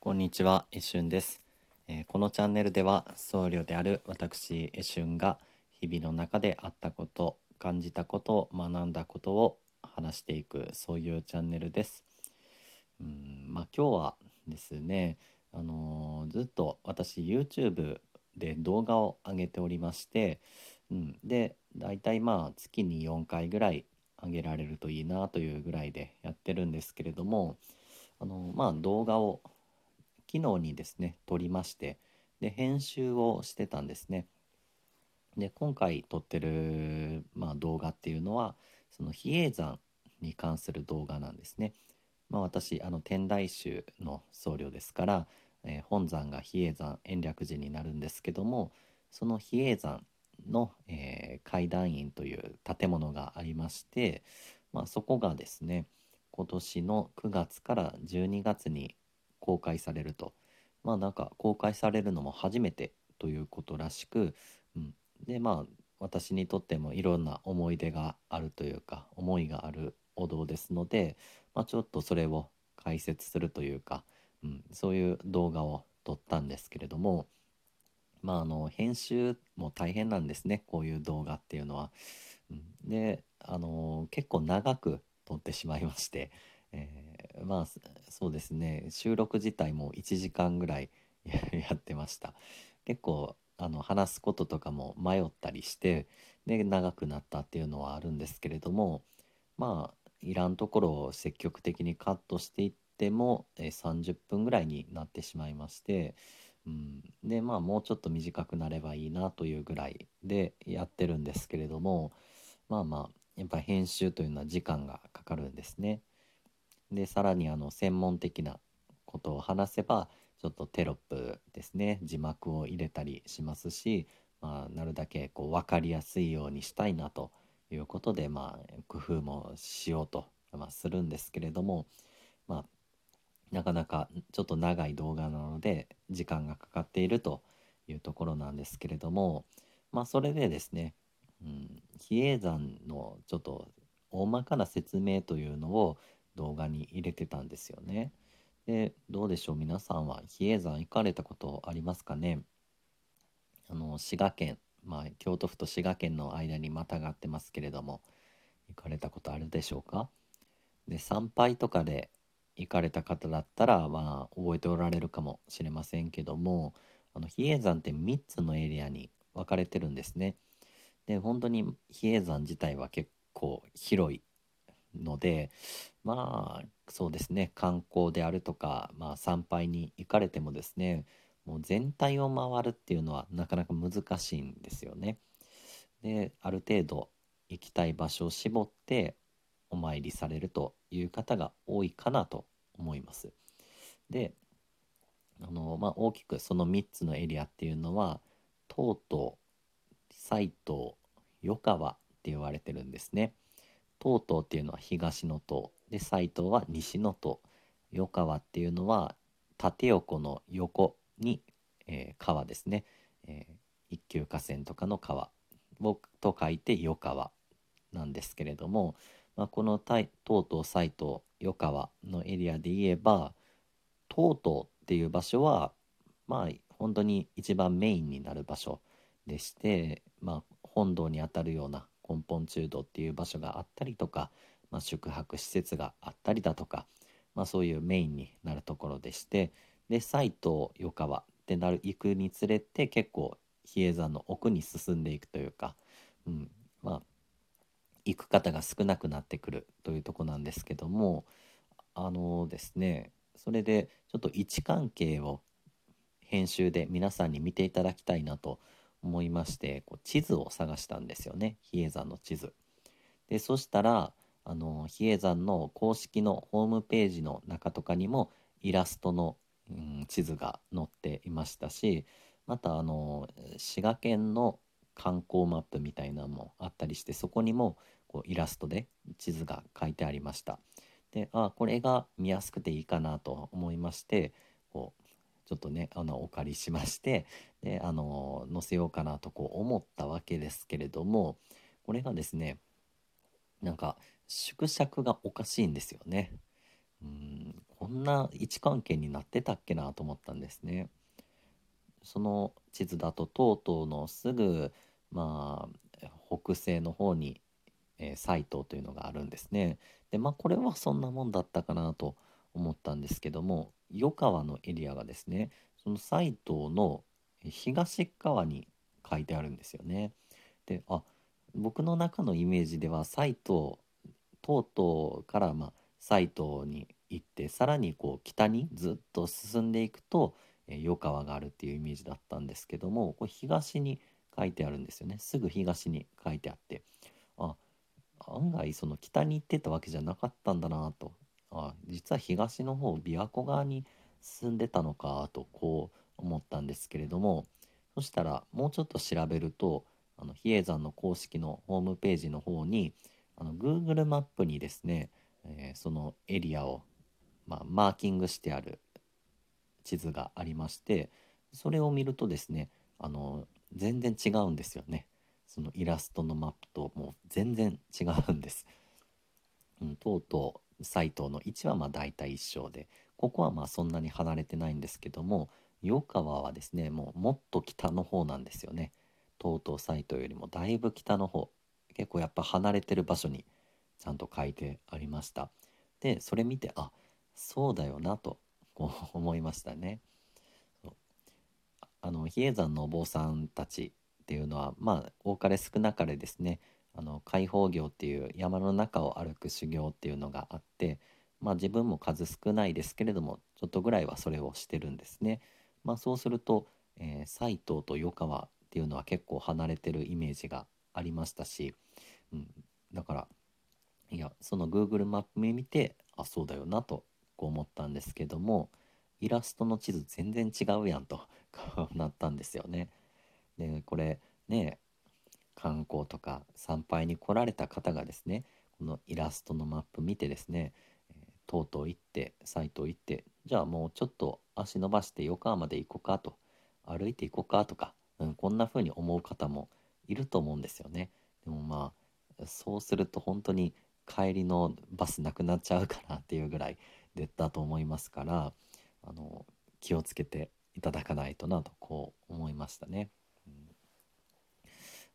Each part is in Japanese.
こんにちは、えしゅんです、えーこのチャンネルでは僧侶である私えしゅんが日々の中であったこと、感じたこと、学んだことを話していくそういうチャンネルです。うん、まあ今日はですね、あのーずっと私 YouTube で動画を上げておりまして、うん、でだいたいまあ月に4回ぐらい上げられるといいなというぐらいでやってるんですけれどもあのまあ動画を昨日にですね撮りましてで編集をしてたんですね。で今回撮ってる、まあ、動画っていうのはその比叡山に関する動画なんですね。まあ私あの天台宗の僧侶ですから、えー本山が比叡山延暦寺になるんですけどもその比叡山の、えー階段院という建物がありまして、まあ、そこがですね今年の9月から12月に公開されると。まあなんか公開されるのも初めてということらしく、うん、でまあ私にとってもいろんな思い出があるというか思いがあるお堂ですので、まあ、ちょっとそれを解説するというか、うん、そういう動画を撮ったんですけれどもまああの編集も大変なんですねこういう動画っていうのは。うん。であの結構長く撮ってしまいまして、えーまあそうですね。収録自体も1時間ぐらい やってました。結構あの話すこととかも迷ったりしてで長くなったっていうのはあるんですけれどもまあいらんところを積極的にカットしていっても、えー30分ぐらいになってしまいまして、うん、でまあもうちょっと短くなればいいなというぐらいでやってるんですけれどもまあまあやっぱり編集というのは時間がかかるんですね。でさらにあの専門的なことを話せばちょっとテロップですね字幕を入れたりしますし、まあ、なるだけこう分かりやすいようにしたいなということで、まあ、工夫もしようと、まあ、するんですけれども、まあ、なかなかちょっと長い動画なので時間がかかっているというところなんですけれども、まあ、それでですね、うん、比叡山のちょっと大まかな説明というのを動画に入れてたんですよね。でどうでしょう？皆さんは比叡山行かれたことありますかね？あの滋賀県、まあ、京都府と滋賀県の間にまたがってますけれども行かれたことあるでしょうか？で参拝とかで行かれた方だったらまあ覚えておられるかもしれませんけどもあの比叡山って3つのエリアに分かれてるんですね。で本当に比叡山自体は結構広いのでまあそうですね観光であるとか、まあ、参拝に行かれてもですねもう全体を回るっていうのはなかなか難しいんですよね。である程度行きたい場所を絞ってお参りされるという方が多いかなと思います。であの、まあ、大きくその3つのエリアっていうのはとうとう斎藤余川って言われてるんですね。とうとうっていうのは東の塔で斎藤は西の塔余川っていうのは縦横の横に、えー川ですね、えー一級河川とかの川をと書いて余川なんですけれども、まあ、このたいとうとう斎藤余川のエリアで言えばとうとうっていう場所はまあ本当に一番メインになる場所でして、まあ、本堂にあたるような根本中堂っていう場所があったりとか、まあ、宿泊施設があったりだとか、まあ、そういうメインになるところでしてで斎藤余川ってなる行くにつれて結構比叡山の奥に進んでいくというか、うん、まあ行く方が少なくなってくるというとこなんですけどもあのですねそれでちょっと位置関係を編集で皆さんに見ていただきたいなと思いましてこう地図を探したんですよね比叡山の地図。でそしたらあの比叡山の公式のホームページの中とかにもイラストの、うん、地図が載っていましたしまたあの滋賀県の観光マップみたいなのもあったりしてそこにもこうイラストで地図が書いてありました。であこれが見やすくていいかなと思いましてこうちょっとねあのお借りしましてであの載せようかなとこう思ったわけですけれどもこれがですねなんか縮尺がおかしいんですよね。うんこんな位置関係になってたっけなと思ったんですね。その地図だととうとうのすぐまあ北西の方に、えー、斎藤というのがあるんですね。でまあこれはそんなもんだったかなと思ったんですけども余川のエリアがですねその斎藤の東側に書いてあるんですよね。であ僕の中のイメージでは斎藤とうとうからまあ斎藤に行ってさらにこう北にずっと進んでいくと余川があるっていうイメージだったんですけどもこれ東に書いてあるんですよねすぐ東に書いてあってあ案外その北に行ってたわけじゃなかったんだなとあ実は東の方琵琶湖側に進んでたのかとこう思ったんですけれどもそしたらもうちょっと調べるとあの比叡山の公式のホームページの方にあの Google マップにですね、えー、そのエリアを、まあ、マーキングしてある地図がありましてそれを見るとですねあの全然違うんですよねそのイラストのマップともう全然違うんです。うん、とうとうサイトの位置はまあ大体一緒でここはまあそんなに離れてないんですけども余川はですねもうもっと北の方なんですよね。とうとうサイトよりもだいぶ北の方結構やっぱ離れてる場所にちゃんと書いてありました。でそれ見てあそうだよなとこう思いましたね。あの比叡山のお坊さんたちっていうのはまあ多かれ少なかれですねあの開放業っていう山の中を歩く修行っていうのがあってまあ自分も数少ないですけれどもちょっとぐらいはそれをしてるんですね。まあ、そうすると、えー、斎藤と余川っていうのは結構離れてるイメージがありましたし、うん、だからいやその Google マップ見てあそうだよなとこう思ったんですけどもイラストの地図全然違うやんとなったんですよね。でこれね観光とか参拝に来られた方がですねこのイラストのマップ見てですね、えー、とうとう行ってサイト行ってじゃあもうちょっと足伸ばして横浜まで行こうかと歩いて行こうかとか、うん、こんな風に思う方もいると思うんですよね。でもまあそうすると本当に帰りのバスなくなっちゃうかなっていうぐらいでだと思いますからあの気をつけていただかないとなとこう思いましたね。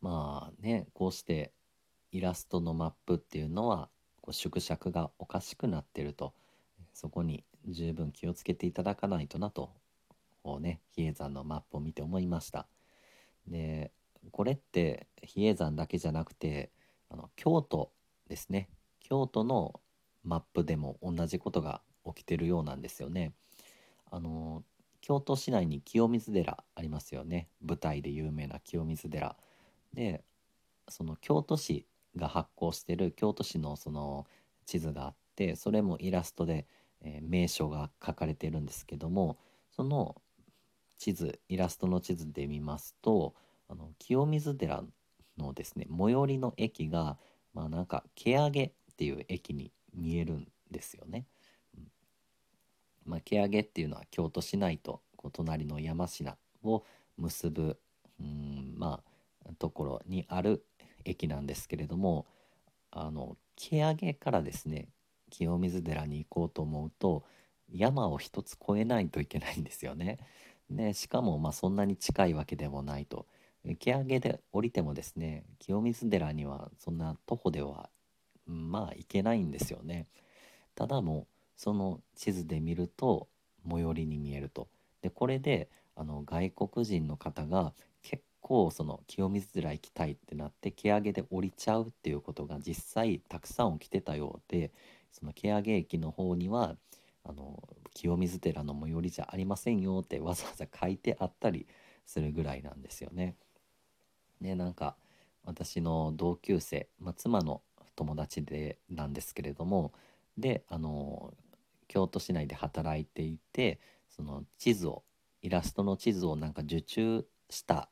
まあねこうしてイラストのマップっていうのはこう縮尺がおかしくなってるとそこに十分気をつけていただかないとなとこうね比叡山のマップを見て思いました。でこれって比叡山だけじゃなくてあの京都ですね京都のマップでも同じことが起きてるようなんですよね。あの京都市内に清水寺ありますよね舞台で有名な清水寺でその京都市が発行してる京都市のその地図があってそれもイラストで、えー、名所が書かれてるんですけどもその地図イラストの地図で見ますとあの清水寺のですね最寄りの駅がまあなんか毛上げっていう駅に見えるんですよね。まあ、毛上っていうのは京都市内とこう隣の山科を結ぶうんまあところにある駅なんですけれどもあの毛上からですね清水寺に行こうと思うと山を一つ越えないといけないんですよね。でしかもまあそんなに近いわけでもないと。毛上げで降りてもですね清水寺にはそんな徒歩ではまあ行けないんですよね。ただもうその地図で見ると最寄りに見えると。でこれであの外国人の方が構その清水寺行きたいってなって毛上げで降りちゃうっていうことが実際たくさん起きてたようでその毛上げ駅の方にはあの清水寺の最寄りじゃありませんよってわざわざ書いてあったりするぐらいなんですよね。でなんか私の同級生、まあ、妻の友達でなんですけれどもであの京都市内で働いていてその地図をイラストの地図をなんか受注した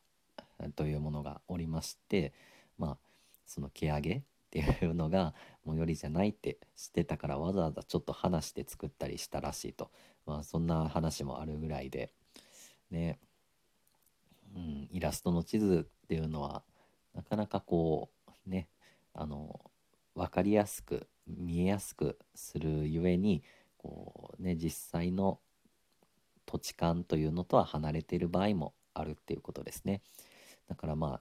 というものがおりましてまあその毛上げっていうのが最寄りじゃないって知ってたからわざわざちょっと話して作ったりしたらしいと、まあ、そんな話もあるぐらいでね、うん、イラストの地図っていうのはなかなかこうねあの分かりやすく見えやすくするゆえにこうね実際の土地勘というのとは離れている場合もあるっていうことですね。だからまあ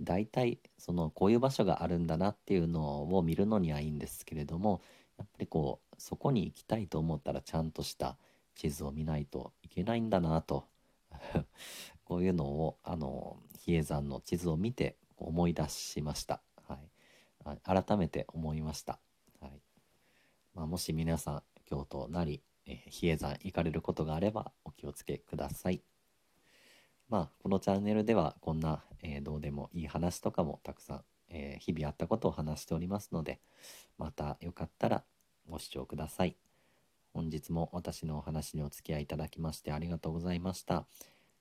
大体そのこういう場所があるんだなっていうのを見るのにはいいんですけれどもやっぱりこうそこに行きたいと思ったらちゃんとした地図を見ないといけないんだなと。こういうのをあの比叡山の地図を見て思い出しました、はい、改めて思いました、はい。まあ、もし皆さん京都なり、えー、比叡山行かれることがあればお気をつけください。まあこのチャンネルではこんな、えー、どうでもいい話とかもたくさん、えー、日々あったことを話しておりますのでまたよかったらご視聴ください本日も私のお話にお付き合いいただきましてありがとうございました。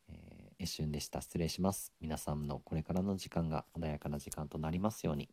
えー、一瞬でした。失礼します。皆さんのこれからの時間が穏やかな時間となりますように。